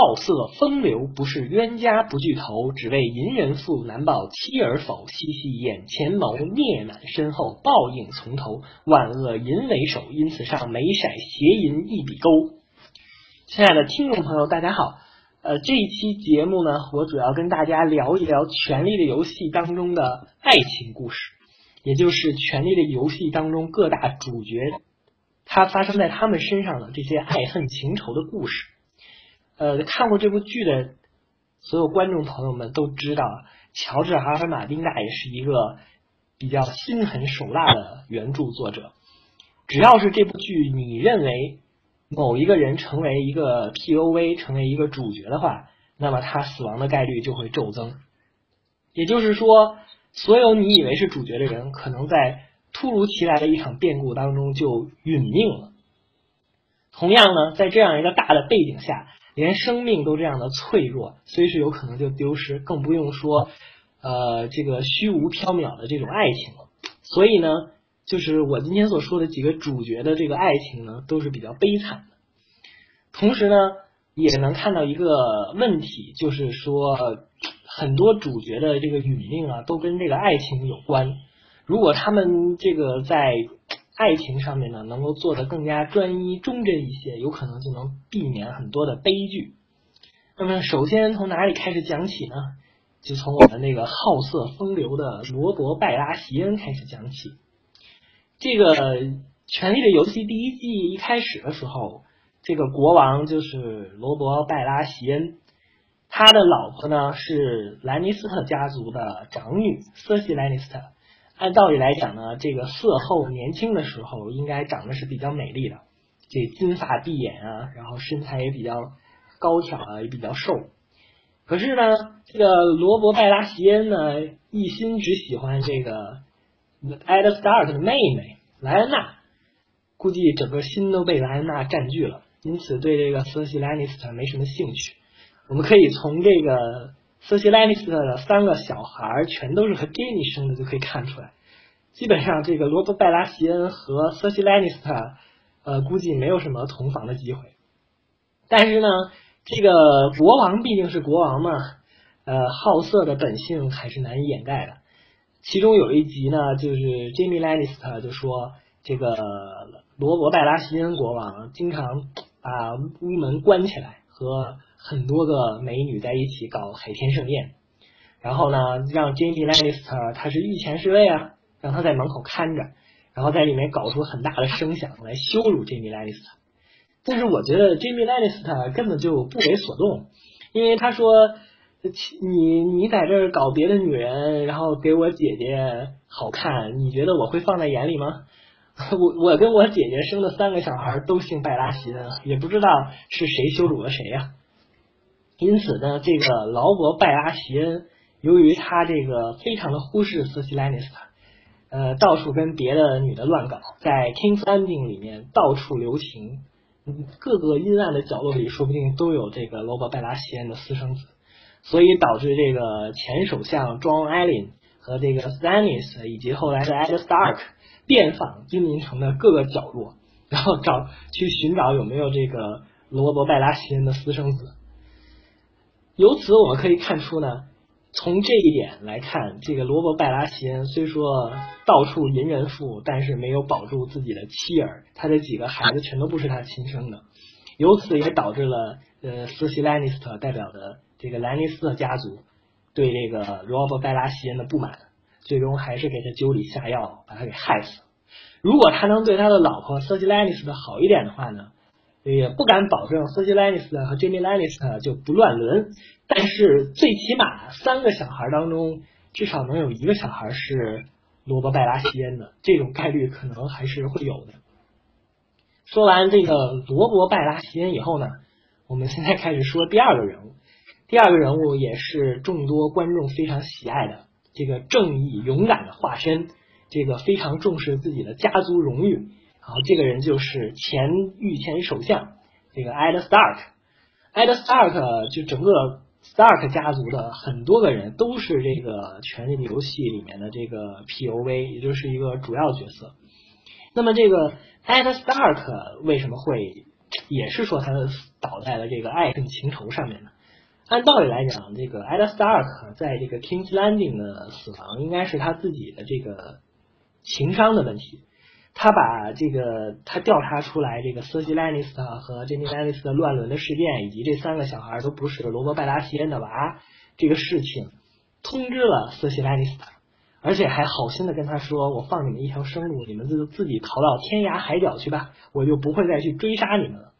好色风流，不是冤家不聚头，只为淫人妇，难报妻儿否？嬉戏眼前谋，孽满身后，报应从头。万恶淫为首，因此上眉色邪淫一笔勾。亲爱的听众朋友，大家好。呃，这一期节目呢，我主要跟大家聊一聊《权力的游戏》当中的爱情故事，也就是《权力的游戏》当中各大主角他发生在他们身上的这些爱恨情仇的故事。呃，看过这部剧的所有观众朋友们都知道，乔治·哈尔马丁大爷是一个比较心狠手辣的原著作者。只要是这部剧，你认为某一个人成为一个 POV，成为一个主角的话，那么他死亡的概率就会骤增。也就是说，所有你以为是主角的人，可能在突如其来的一场变故当中就殒命了。同样呢，在这样一个大的背景下。连生命都这样的脆弱，随时有可能就丢失，更不用说呃这个虚无缥缈的这种爱情了。所以呢，就是我今天所说的几个主角的这个爱情呢，都是比较悲惨的。同时呢，也能看到一个问题，就是说很多主角的这个殒命啊，都跟这个爱情有关。如果他们这个在爱情上面呢，能够做得更加专一、忠贞一些，有可能就能避免很多的悲剧。那么，首先从哪里开始讲起呢？就从我们那个好色风流的罗伯·拜拉席恩开始讲起。这个《权力的游戏》第一季一开始的时候，这个国王就是罗伯·拜拉席恩，他的老婆呢是兰尼斯特家族的长女瑟西·兰尼斯特。按道理来讲呢，这个色后年轻的时候应该长得是比较美丽的，这金发碧眼啊，然后身材也比较高挑啊，也比较瘦。可是呢，这个罗伯拜拉席恩呢，一心只喜欢这个艾德斯塔克的妹妹莱安娜，估计整个心都被莱安娜占据了，因此对这个瑟西兰尼斯特没什么兴趣。我们可以从这个。瑟西·兰尼斯特的三个小孩全都是和 Jenny 生的，就可以看出来。基本上，这个罗伯·拜拉席恩和瑟西·兰尼斯特，呃，估计没有什么同房的机会。但是呢，这个国王毕竟是国王嘛，呃，好色的本性还是难以掩盖的。其中有一集呢，就是 Jimmy Lannister 就说，这个罗伯·拜拉席恩国王经常把屋门关起来和。很多个美女在一起搞海天盛宴，然后呢，让 Jamie Lannister 他是御前侍卫啊，让他在门口看着，然后在里面搞出很大的声响来羞辱 Jamie Lannister。但是我觉得 Jamie Lannister 根本就不为所动，因为他说你你在这搞别的女人，然后给我姐姐好看，你觉得我会放在眼里吗？我我跟我姐姐生的三个小孩都姓拜拉席恩，也不知道是谁羞辱了谁呀。因此呢，这个劳勃·拜拉席恩，由于他这个非常的忽视瑟西·兰尼斯特，呃，到处跟别的女的乱搞，在 King's Landing 里面到处留情，各个阴暗的角落里，说不定都有这个劳勃·拜拉席恩的私生子，所以导致这个前首相 John Allen 和这个 Stannis 以及后来的 Ed Stark 遍访金陵城的各个角落，然后找去寻找有没有这个罗伯·拜拉席恩的私生子。由此我们可以看出呢，从这一点来看，这个罗伯·拜拉席恩虽说到处淫人妇，但是没有保住自己的妻儿，他的几个孩子全都不是他亲生的，由此也导致了呃，斯西兰尼斯特代表的这个兰尼斯特家族对这个罗伯·拜拉席恩的不满，最终还是给他酒里下药，把他给害死。如果他能对他的老婆瑟西兰尼斯特好一点的话呢？也不敢保证瑟西·兰尼斯特和 Jamie Lannister 就不乱伦，但是最起码三个小孩当中至少能有一个小孩是罗伯·拜拉席恩的，这种概率可能还是会有的。说完这个罗伯·拜拉席恩以后呢，我们现在开始说第二个人物，第二个人物也是众多观众非常喜爱的这个正义勇敢的化身，这个非常重视自己的家族荣誉。然后，这个人就是前御前首相这个 Ed Stark。Ed Stark 就整个 Stark 家族的很多个人都是这个《权力的游戏》里面的这个 POV，也就是一个主要角色。那么这个 Ed Stark 为什么会也是说他倒在了这个爱恨情仇上面呢。按道理来讲，这个 Ed Stark 在这个 King's Landing 的死亡，应该是他自己的这个情商的问题。他把这个他调查出来这个 Cersei Lannister 和 Jaime Lannister 乱伦的事件，以及这三个小孩都不是罗伯·拜拉席恩的娃这个事情，通知了 Cersei Lannister，而且还好心的跟他说：“我放你们一条生路，你们就自己逃到天涯海角去吧，我就不会再去追杀你们了。”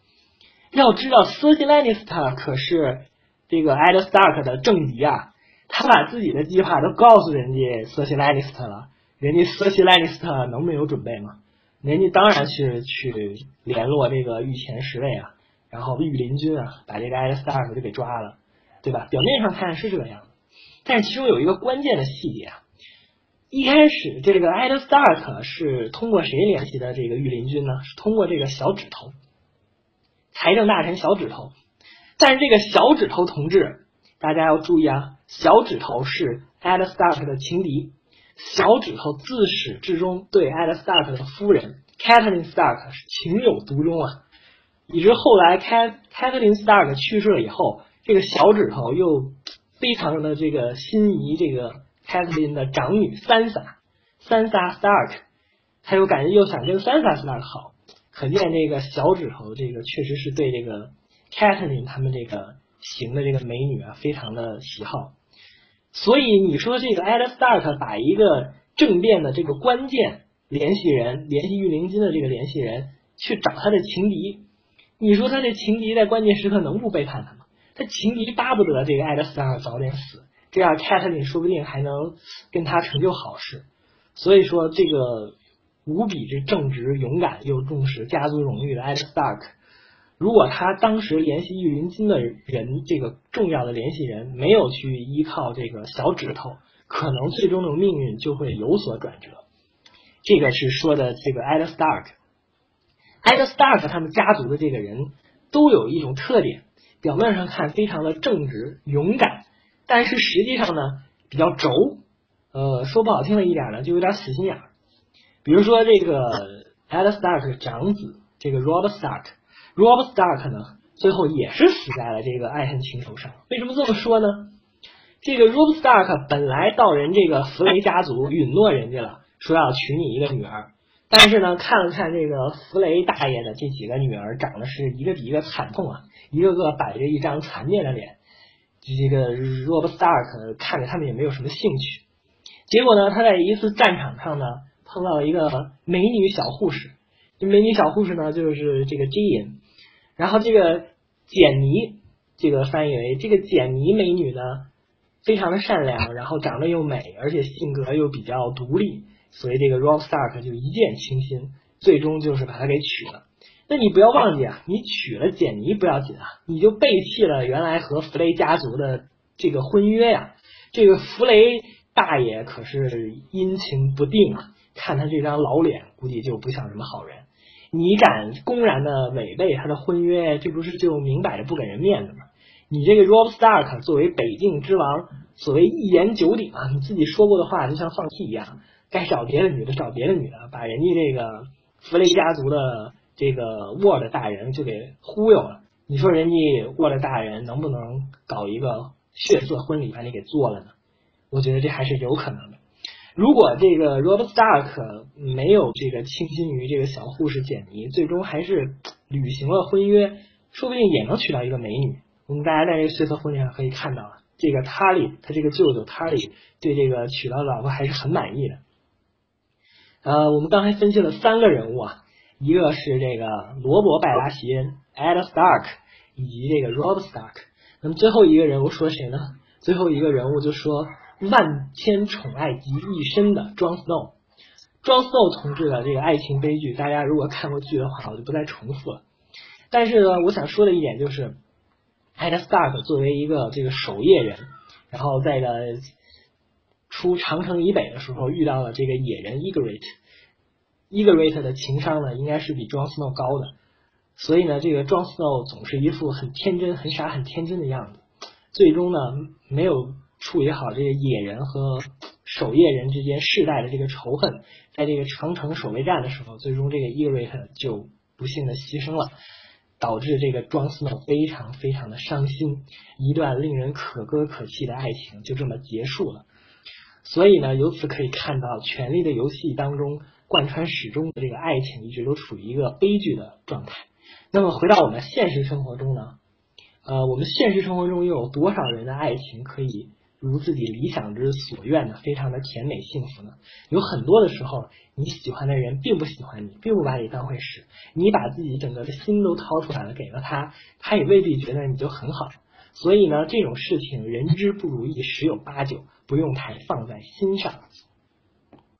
要知道，Cersei Lannister 可是这个 Ed Stark 的政敌啊，他把自己的计划都告诉人家 Cersei Lannister 了，人家 Cersei Lannister 能没有准备吗？人家当然是去联络这个御前侍卫啊，然后御林军啊，把这个艾德斯塔克就给抓了，对吧？表面上看是这个样，但是其中有一个关键的细节啊，一开始这个艾德斯塔克是通过谁联系的这个御林军呢？是通过这个小指头，财政大臣小指头。但是这个小指头同志，大家要注意啊，小指头是艾德斯塔克的情敌。小指头自始至终对艾德·斯塔克的夫人 Catelyn Stark 是情有独钟啊，以致后来 Cat Catelyn Stark 去世了以后，这个小指头又非常的这个心仪这个 Catelyn 的长女 Sansa，Sansa Stark，他又感觉又想跟 Sansa Stark 好，可见这个小指头这个确实是对这个 Catherine 他们这个型的这个美女啊非常的喜好。所以你说这个 Ed Stark 把一个政变的这个关键联系人、联系御林军的这个联系人去找他的情敌，你说他这情敌在关键时刻能不背叛他吗？他情敌巴不得这个 Ed Stark 早点死，这样 Catherine 说不定还能跟他成就好事。所以说，这个无比之正直、勇敢又重视家族荣誉的 Ed Stark。如果他当时联系御林金的人，这个重要的联系人没有去依靠这个小指头，可能最终的命运就会有所转折。这个是说的这个 Ed Stark，Ed Stark 他们家族的这个人都有一种特点，表面上看非常的正直勇敢，但是实际上呢比较轴，呃，说不好听的一点呢，就有点死心眼儿。比如说这个 Ed Stark 长子这个 Rob Stark。Rob Stark 呢，最后也是死在了这个爱恨情仇上。为什么这么说呢？这个 Rob Stark 本来到人这个弗雷家族允诺人家了，说要娶你一个女儿。但是呢，看了看这个弗雷大爷的这几个女儿，长得是一个比一个惨痛啊，一个个摆着一张残面的脸。这个 Rob Stark 看着他们也没有什么兴趣。结果呢，他在一次战场上呢，碰到了一个美女小护士。这美女小护士呢，就是这个 Jean。然后这个简妮，这个翻译为这个简妮美女呢，非常的善良，然后长得又美，而且性格又比较独立，所以这个 Rob Stark 就一见倾心，最终就是把她给娶了。那你不要忘记啊，你娶了简妮不要紧啊，你就背弃了原来和弗雷家族的这个婚约呀。这个弗雷大爷可是阴晴不定啊，看他这张老脸，估计就不像什么好人。你敢公然的违背他的婚约，这不是就明摆着不给人面子吗？你这个 Rob Stark 作为北境之王，所谓一言九鼎啊，你自己说过的话就像放屁一样，该找别的女的找别的女的，把人家这个弗雷家族的这个沃的大人就给忽悠了。你说人家沃的大人能不能搞一个血色婚礼把你给做了呢？我觉得这还是有可能的。如果这个 Rob Stark 没有这个倾心于这个小护士简妮，最终还是履行了婚约，说不定也能娶到一个美女。我们大家在这个血色婚礼上可以看到，这个 Tully 他这个舅舅 Tully 对这个娶到老婆还是很满意的。呃，我们刚才分析了三个人物啊，一个是这个罗伯拜拉席恩 Ed Stark，以及这个 Rob Stark。那么最后一个人物说谁呢？最后一个人物就说。万千宠爱集一身的 Jon Snow，Jon Snow 同志的这个爱情悲剧，大家如果看过剧的话，我就不再重复了。但是呢，我想说的一点就是 e d Stark 作为一个这个守夜人，然后在的出长城以北的时候遇到了这个野人 Egret，Egret 的情商呢应该是比 Jon Snow 高的，所以呢，这个 Jon Snow 总是一副很天真、很傻、很天真的样子，最终呢没有。处理好这个野人和守夜人之间世代的这个仇恨，在这个长城守卫战的时候，最终这个 e r i t 就不幸的牺牲了。导致这个庄斯诺非常非常的伤心，一段令人可歌可泣的爱情就这么结束了。所以呢，由此可以看到，《权力的游戏》当中贯穿始终的这个爱情一直都处于一个悲剧的状态。那么回到我们现实生活中呢，呃，我们现实生活中又有多少人的爱情可以？如自己理想之所愿呢，非常的甜美幸福呢。有很多的时候，你喜欢的人并不喜欢你，并不把你当回事。你把自己整个的心都掏出来了，给了他，他也未必觉得你就很好。所以呢，这种事情人之不如意十有八九，不用太放在心上。